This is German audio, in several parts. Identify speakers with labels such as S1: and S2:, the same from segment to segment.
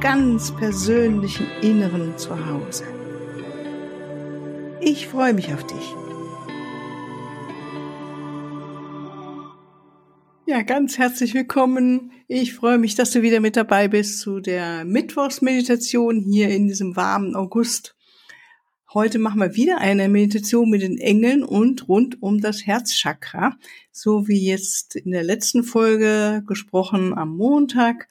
S1: ganz persönlichen Inneren zu Hause. Ich freue mich auf dich. Ja, ganz herzlich willkommen. Ich freue mich, dass du wieder mit dabei bist zu der Mittwochsmeditation hier in diesem warmen August. Heute machen wir wieder eine Meditation mit den Engeln und rund um das Herzchakra, so wie jetzt in der letzten Folge gesprochen am Montag.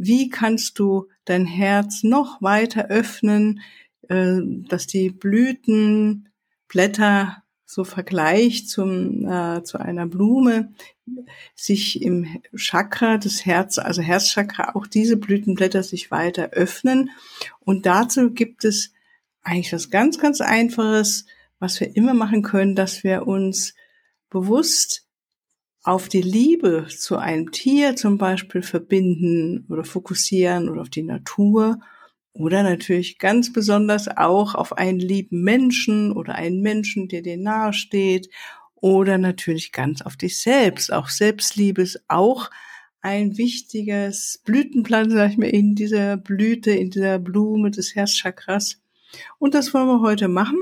S1: Wie kannst du dein Herz noch weiter öffnen, äh, dass die Blütenblätter so vergleicht zum, äh, zu einer Blume, sich im Chakra des Herz, also Herzchakra, auch diese Blütenblätter sich weiter öffnen. Und dazu gibt es eigentlich was ganz, ganz Einfaches, was wir immer machen können, dass wir uns bewusst auf die Liebe zu einem Tier zum Beispiel verbinden oder fokussieren oder auf die Natur oder natürlich ganz besonders auch auf einen lieben Menschen oder einen Menschen, der dir nahe steht oder natürlich ganz auf dich selbst. Auch Selbstliebe ist auch ein wichtiges Blütenplan, sag ich mir, in dieser Blüte, in dieser Blume des Herzchakras. Und das wollen wir heute machen.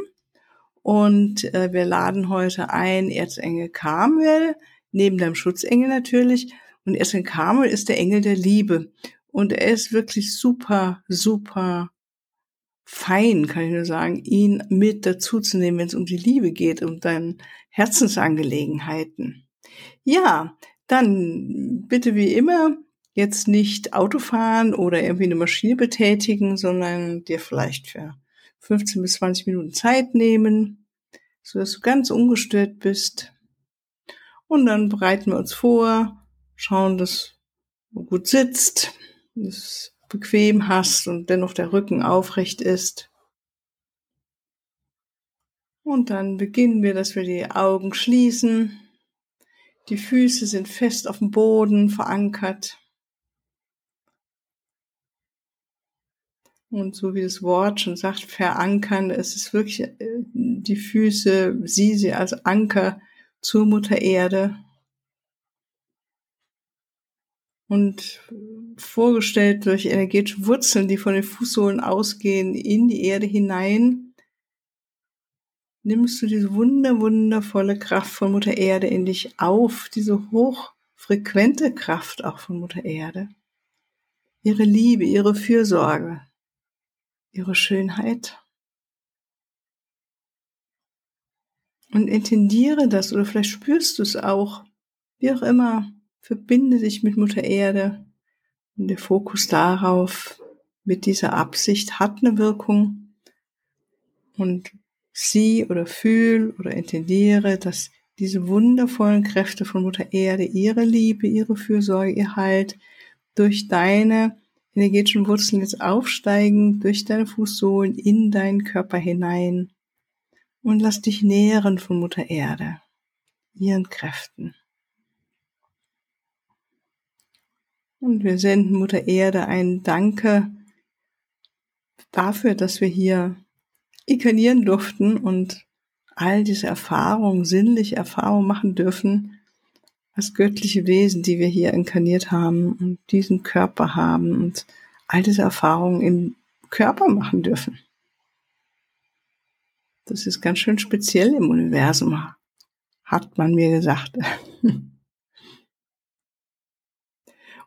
S1: Und äh, wir laden heute ein Erzengel Carmel, neben deinem Schutzengel natürlich. Und Erzengel Carmel ist der Engel der Liebe. Und er ist wirklich super, super fein, kann ich nur sagen, ihn mit dazu zu nehmen, wenn es um die Liebe geht, um deine Herzensangelegenheiten. Ja, dann bitte wie immer jetzt nicht Auto fahren oder irgendwie eine Maschine betätigen, sondern dir vielleicht für 15 bis 20 Minuten Zeit nehmen, so dass du ganz ungestört bist. Und dann bereiten wir uns vor, schauen, dass du gut sitzt, dass es bequem hast und dennoch der Rücken aufrecht ist. Und dann beginnen wir, dass wir die Augen schließen. Die Füße sind fest auf dem Boden verankert. Und so wie das Wort schon sagt, verankern, es ist wirklich äh, die Füße, sieh sie als Anker zur Mutter Erde. Und vorgestellt durch energetische Wurzeln, die von den Fußsohlen ausgehen, in die Erde hinein, nimmst du diese wunder, wundervolle Kraft von Mutter Erde in dich auf, diese hochfrequente Kraft auch von Mutter Erde. Ihre Liebe, ihre Fürsorge, ihre Schönheit. Und intendiere das oder vielleicht spürst du es auch. Wie auch immer, verbinde dich mit Mutter Erde. Und der Fokus darauf mit dieser Absicht hat eine Wirkung. Und sieh oder fühl oder intendiere, dass diese wundervollen Kräfte von Mutter Erde, ihre Liebe, ihre Fürsorge, ihr Halt durch deine energetischen Wurzeln jetzt aufsteigen durch deine Fußsohlen in deinen Körper hinein und lass dich nähren von Mutter Erde, ihren Kräften. Und wir senden Mutter Erde ein Danke dafür, dass wir hier inkarnieren durften und all diese Erfahrungen, sinnliche Erfahrungen machen dürfen, als göttliche Wesen, die wir hier inkarniert haben und diesen Körper haben und all diese Erfahrungen im Körper machen dürfen. Das ist ganz schön speziell im Universum, hat man mir gesagt.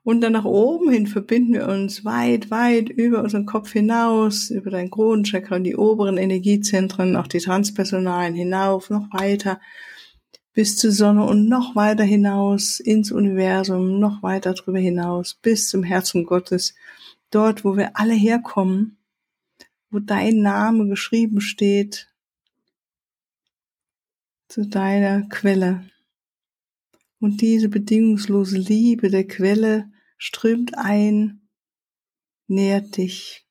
S1: Und dann nach oben hin verbinden wir uns weit, weit über unseren Kopf hinaus, über dein Kronenchakra und die oberen Energiezentren, auch die transpersonalen hinauf, noch weiter bis zur Sonne und noch weiter hinaus ins Universum, noch weiter drüber hinaus, bis zum Herzen Gottes, dort, wo wir alle herkommen, wo dein Name geschrieben steht, zu deiner Quelle. Und diese bedingungslose Liebe der Quelle strömt ein, nährt dich,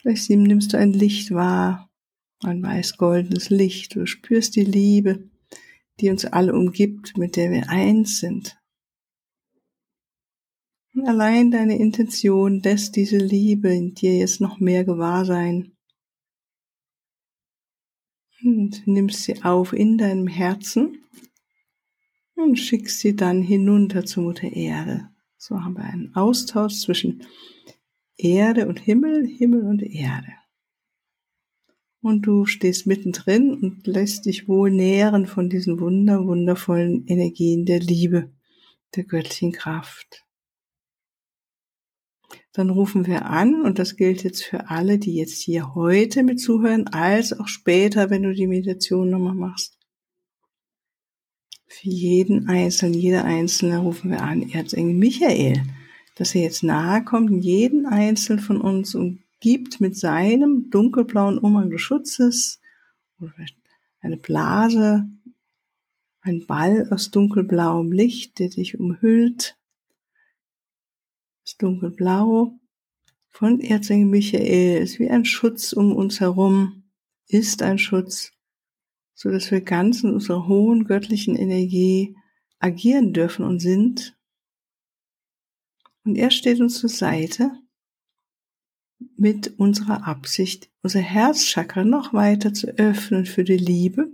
S1: Vielleicht nimmst du ein Licht wahr, ein weiß-goldenes Licht. Du spürst die Liebe, die uns alle umgibt, mit der wir eins sind. Und allein deine Intention lässt diese Liebe in dir jetzt noch mehr gewahr sein. Und nimmst sie auf in deinem Herzen und schickst sie dann hinunter zu Mutter Erde. So haben wir einen Austausch zwischen Erde und Himmel, Himmel und Erde. Und du stehst mittendrin und lässt dich wohl nähren von diesen wunder, wundervollen Energien der Liebe, der göttlichen Kraft. Dann rufen wir an, und das gilt jetzt für alle, die jetzt hier heute mit zuhören, als auch später, wenn du die Meditation nochmal machst. Für jeden Einzelnen, jeder Einzelne rufen wir an, Erzengel Michael, dass er jetzt nahe kommt, jeden Einzelnen von uns und gibt mit seinem dunkelblauen Umhang des Schutzes eine Blase, ein Ball aus dunkelblauem Licht, der dich umhüllt. Das dunkelblau von Erzengel Michael ist wie ein Schutz um uns herum, ist ein Schutz, so dass wir ganz in unserer hohen göttlichen Energie agieren dürfen und sind und er steht uns zur Seite mit unserer Absicht, unser Herzchakra noch weiter zu öffnen für die Liebe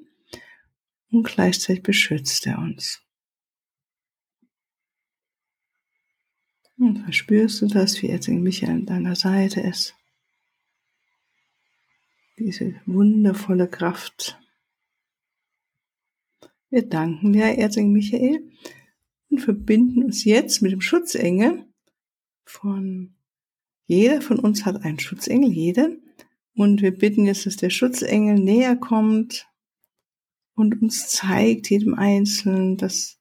S1: und gleichzeitig beschützt er uns. Und verspürst du das, wie Erzengel Michael an deiner Seite ist? Diese wundervolle Kraft. Wir danken dir, Erzengel Michael, und verbinden uns jetzt mit dem Schutzengel, von jeder von uns hat einen Schutzengel, jede. Und wir bitten jetzt, dass der Schutzengel näher kommt und uns zeigt, jedem Einzelnen, dass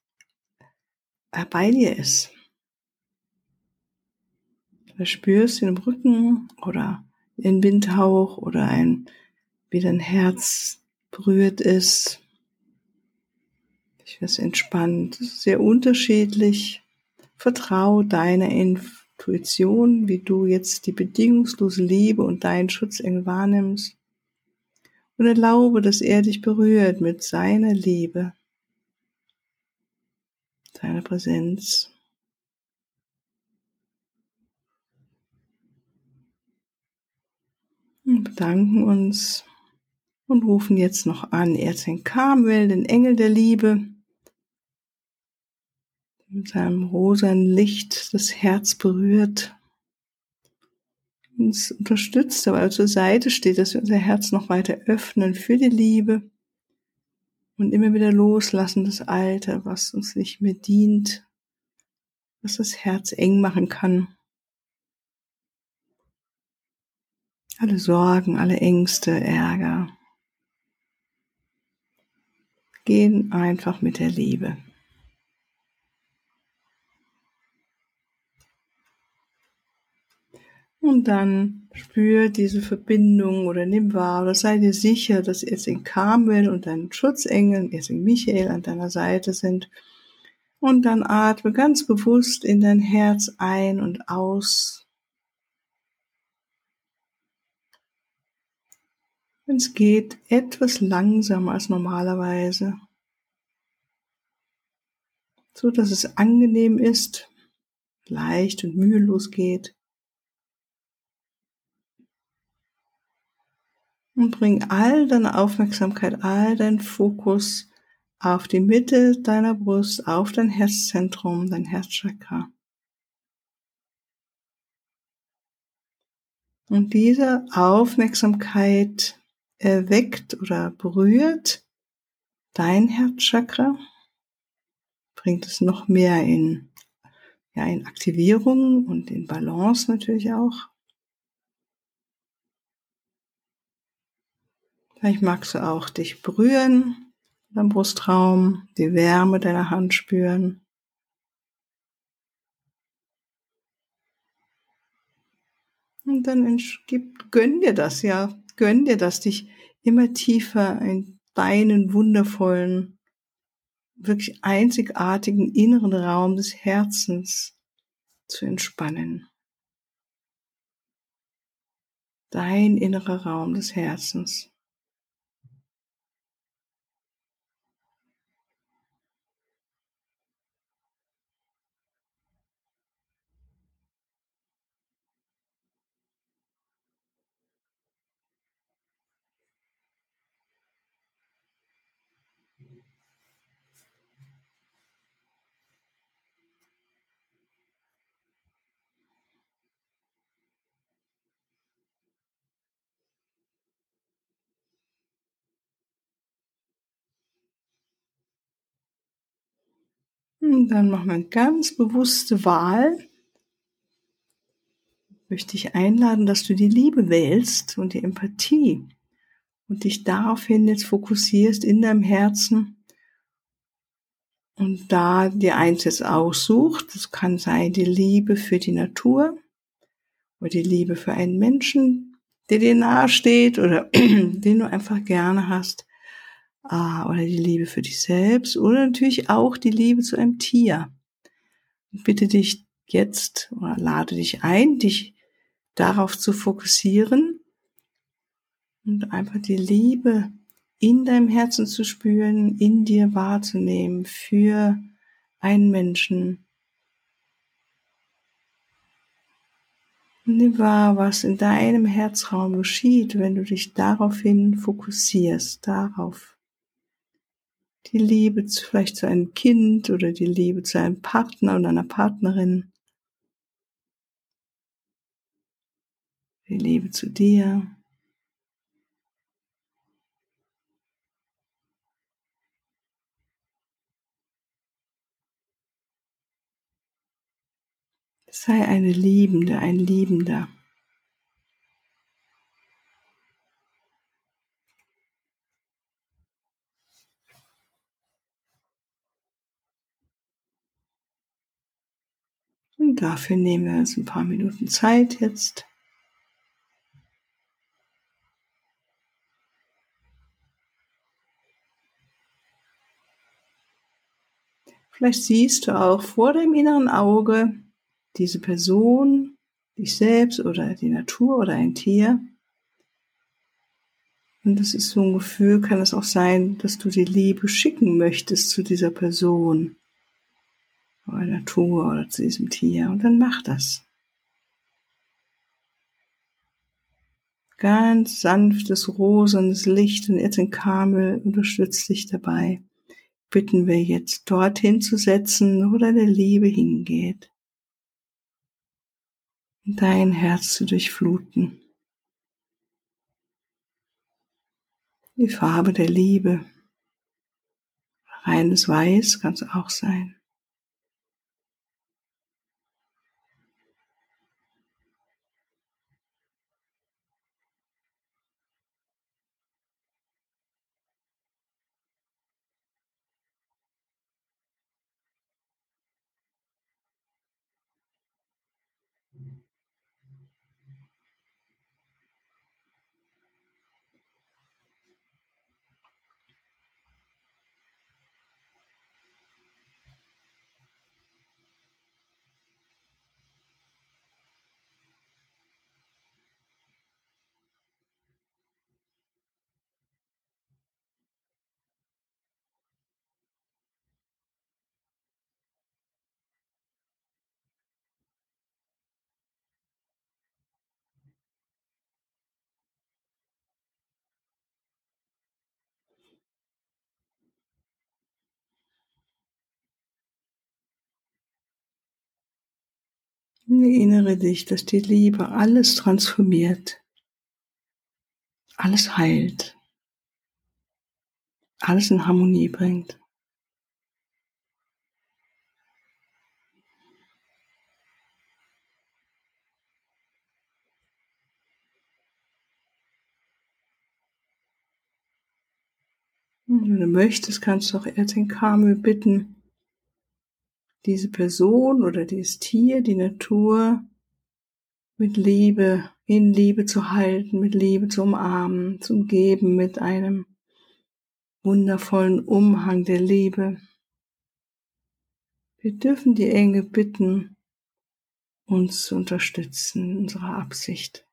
S1: er bei dir ist. Du spürst ihn im Rücken oder in Windhauch oder ein, wie dein Herz berührt ist. Ich werde entspannt, sehr unterschiedlich. Vertrau deiner Intuition, wie du jetzt die bedingungslose Liebe und deinen Schutzengel wahrnimmst. Und erlaube, dass er dich berührt mit seiner Liebe, seiner Präsenz. Bedanken uns und rufen jetzt noch an. Erzengel Karmel, den Engel der Liebe, mit seinem rosanen Licht das Herz berührt, uns unterstützt, aber zur Seite steht, dass wir unser Herz noch weiter öffnen für die Liebe und immer wieder loslassen das Alte, was uns nicht mehr dient, was das Herz eng machen kann. Alle Sorgen, alle Ängste, Ärger gehen einfach mit der Liebe. Und dann spür diese Verbindung oder nimm wahr oder sei dir sicher, dass jetzt in Carmel und dein Schutzengel, jetzt in Michael an deiner Seite sind. Und dann atme ganz bewusst in dein Herz ein und aus. Es geht, etwas langsamer als normalerweise. So dass es angenehm ist, leicht und mühelos geht. und bring all deine Aufmerksamkeit, all dein Fokus auf die Mitte deiner Brust, auf dein Herzzentrum, dein Herzchakra. Und diese Aufmerksamkeit erweckt oder berührt dein Herzchakra, bringt es noch mehr in, ja, in Aktivierung und in Balance natürlich auch. Vielleicht magst du auch dich berühren am Brustraum, die Wärme deiner Hand spüren. Und dann gönn dir das, ja, gönn dir das, dich immer tiefer in deinen wundervollen, wirklich einzigartigen inneren Raum des Herzens zu entspannen. dein innerer Raum des Herzens. Dann machen wir eine ganz bewusste Wahl. Ich möchte dich einladen, dass du die Liebe wählst und die Empathie und dich daraufhin jetzt fokussierst in deinem Herzen und da dir eins jetzt aussucht. Das kann sein die Liebe für die Natur oder die Liebe für einen Menschen, der dir nahe steht oder den du einfach gerne hast Ah, oder die Liebe für dich selbst oder natürlich auch die Liebe zu einem Tier. Ich bitte dich jetzt oder lade dich ein, dich darauf zu fokussieren und einfach die Liebe in deinem Herzen zu spüren, in dir wahrzunehmen für einen Menschen. Nimm wahr, was in deinem Herzraum geschieht, wenn du dich daraufhin fokussierst, darauf die Liebe zu, vielleicht zu einem Kind oder die Liebe zu einem Partner und einer Partnerin, die Liebe zu dir. Sei eine Liebende, ein Liebender. Dafür nehmen wir uns ein paar Minuten Zeit jetzt. Vielleicht siehst du auch vor deinem inneren Auge diese Person, dich selbst oder die Natur oder ein Tier. Und das ist so ein Gefühl, kann es auch sein, dass du die Liebe schicken möchtest zu dieser Person oder Natur oder zu diesem Tier und dann mach das. Ganz sanftes, rosanes Licht und Erzengkamel unterstützt dich dabei. Bitten wir jetzt dorthin zu setzen, wo deine Liebe hingeht. Dein Herz zu durchfluten. Die Farbe der Liebe. Reines Weiß kann es auch sein. Erinnere dich, dass die Liebe alles transformiert, alles heilt, alles in Harmonie bringt. Wenn du möchtest, kannst du auch Erzengkamel bitten, diese Person oder dieses Tier, die Natur mit Liebe, in Liebe zu halten, mit Liebe zu umarmen, zu umgeben mit einem wundervollen Umhang der Liebe. Wir dürfen die Engel bitten, uns zu unterstützen in unserer Absicht.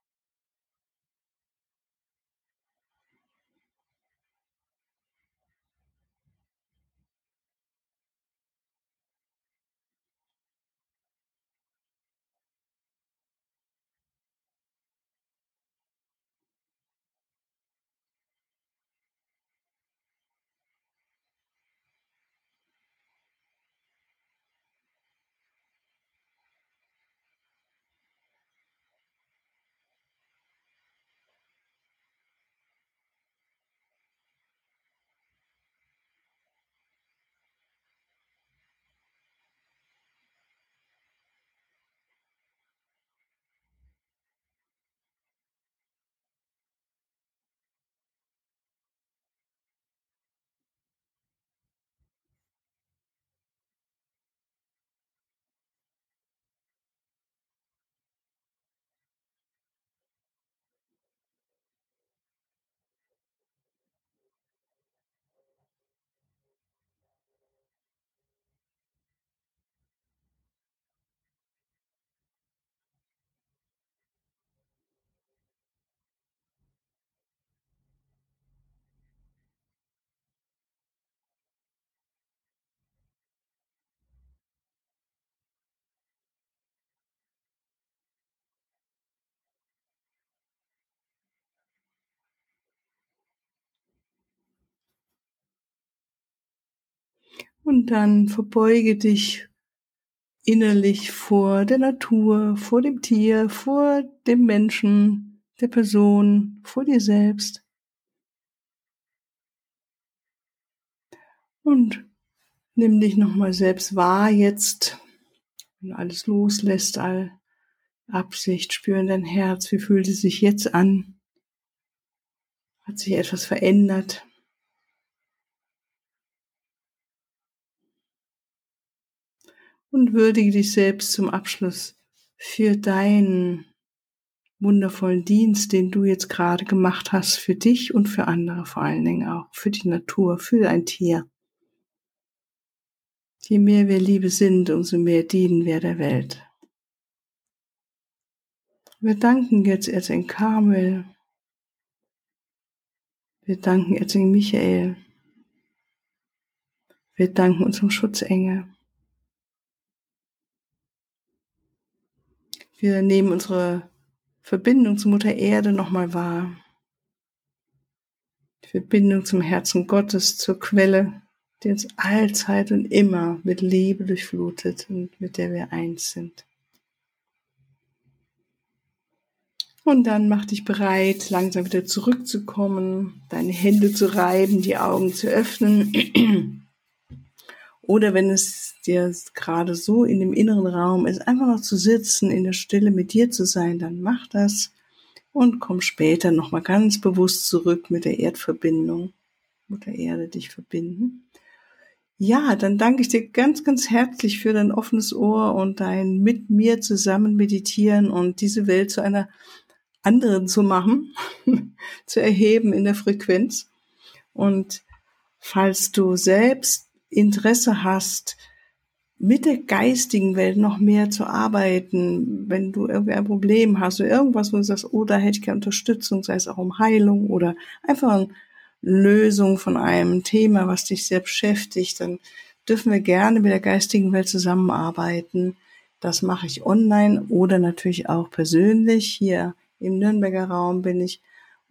S1: Und dann verbeuge dich innerlich vor der Natur, vor dem Tier, vor dem Menschen, der Person, vor dir selbst. Und nimm dich nochmal selbst wahr jetzt, wenn du alles loslässt, all Absicht, spür in dein Herz, wie fühlt es sich jetzt an? Hat sich etwas verändert? Und würdige dich selbst zum Abschluss für deinen wundervollen Dienst, den du jetzt gerade gemacht hast, für dich und für andere vor allen Dingen auch, für die Natur, für ein Tier. Je mehr wir Liebe sind, umso mehr dienen wir der Welt. Wir danken jetzt Erzengel Karmel. Wir danken Erzengel Michael. Wir danken unserem Schutzengel. Wir nehmen unsere Verbindung zur Mutter Erde nochmal wahr. Die Verbindung zum Herzen Gottes, zur Quelle die uns allzeit und immer mit Liebe durchflutet und mit der wir eins sind. Und dann mach dich bereit, langsam wieder zurückzukommen, deine Hände zu reiben, die Augen zu öffnen. Oder wenn es dir gerade so in dem inneren Raum ist, einfach noch zu sitzen, in der Stille mit dir zu sein, dann mach das und komm später nochmal ganz bewusst zurück mit der Erdverbindung. Mutter Erde dich verbinden. Ja, dann danke ich dir ganz, ganz herzlich für dein offenes Ohr und dein mit mir zusammen meditieren und diese Welt zu einer anderen zu machen, zu erheben in der Frequenz. Und falls du selbst Interesse hast, mit der geistigen Welt noch mehr zu arbeiten, wenn du irgendwie ein Problem hast oder irgendwas, wo du sagst, oh, da hätte ich keine Unterstützung, sei es auch um Heilung oder einfach ein Lösung von einem Thema, was dich sehr beschäftigt, dann dürfen wir gerne mit der geistigen Welt zusammenarbeiten. Das mache ich online oder natürlich auch persönlich. Hier im Nürnberger Raum bin ich.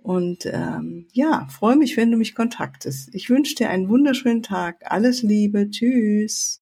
S1: Und ähm, ja, freue mich, wenn du mich kontaktest. Ich wünsche dir einen wunderschönen Tag. Alles Liebe. Tschüss.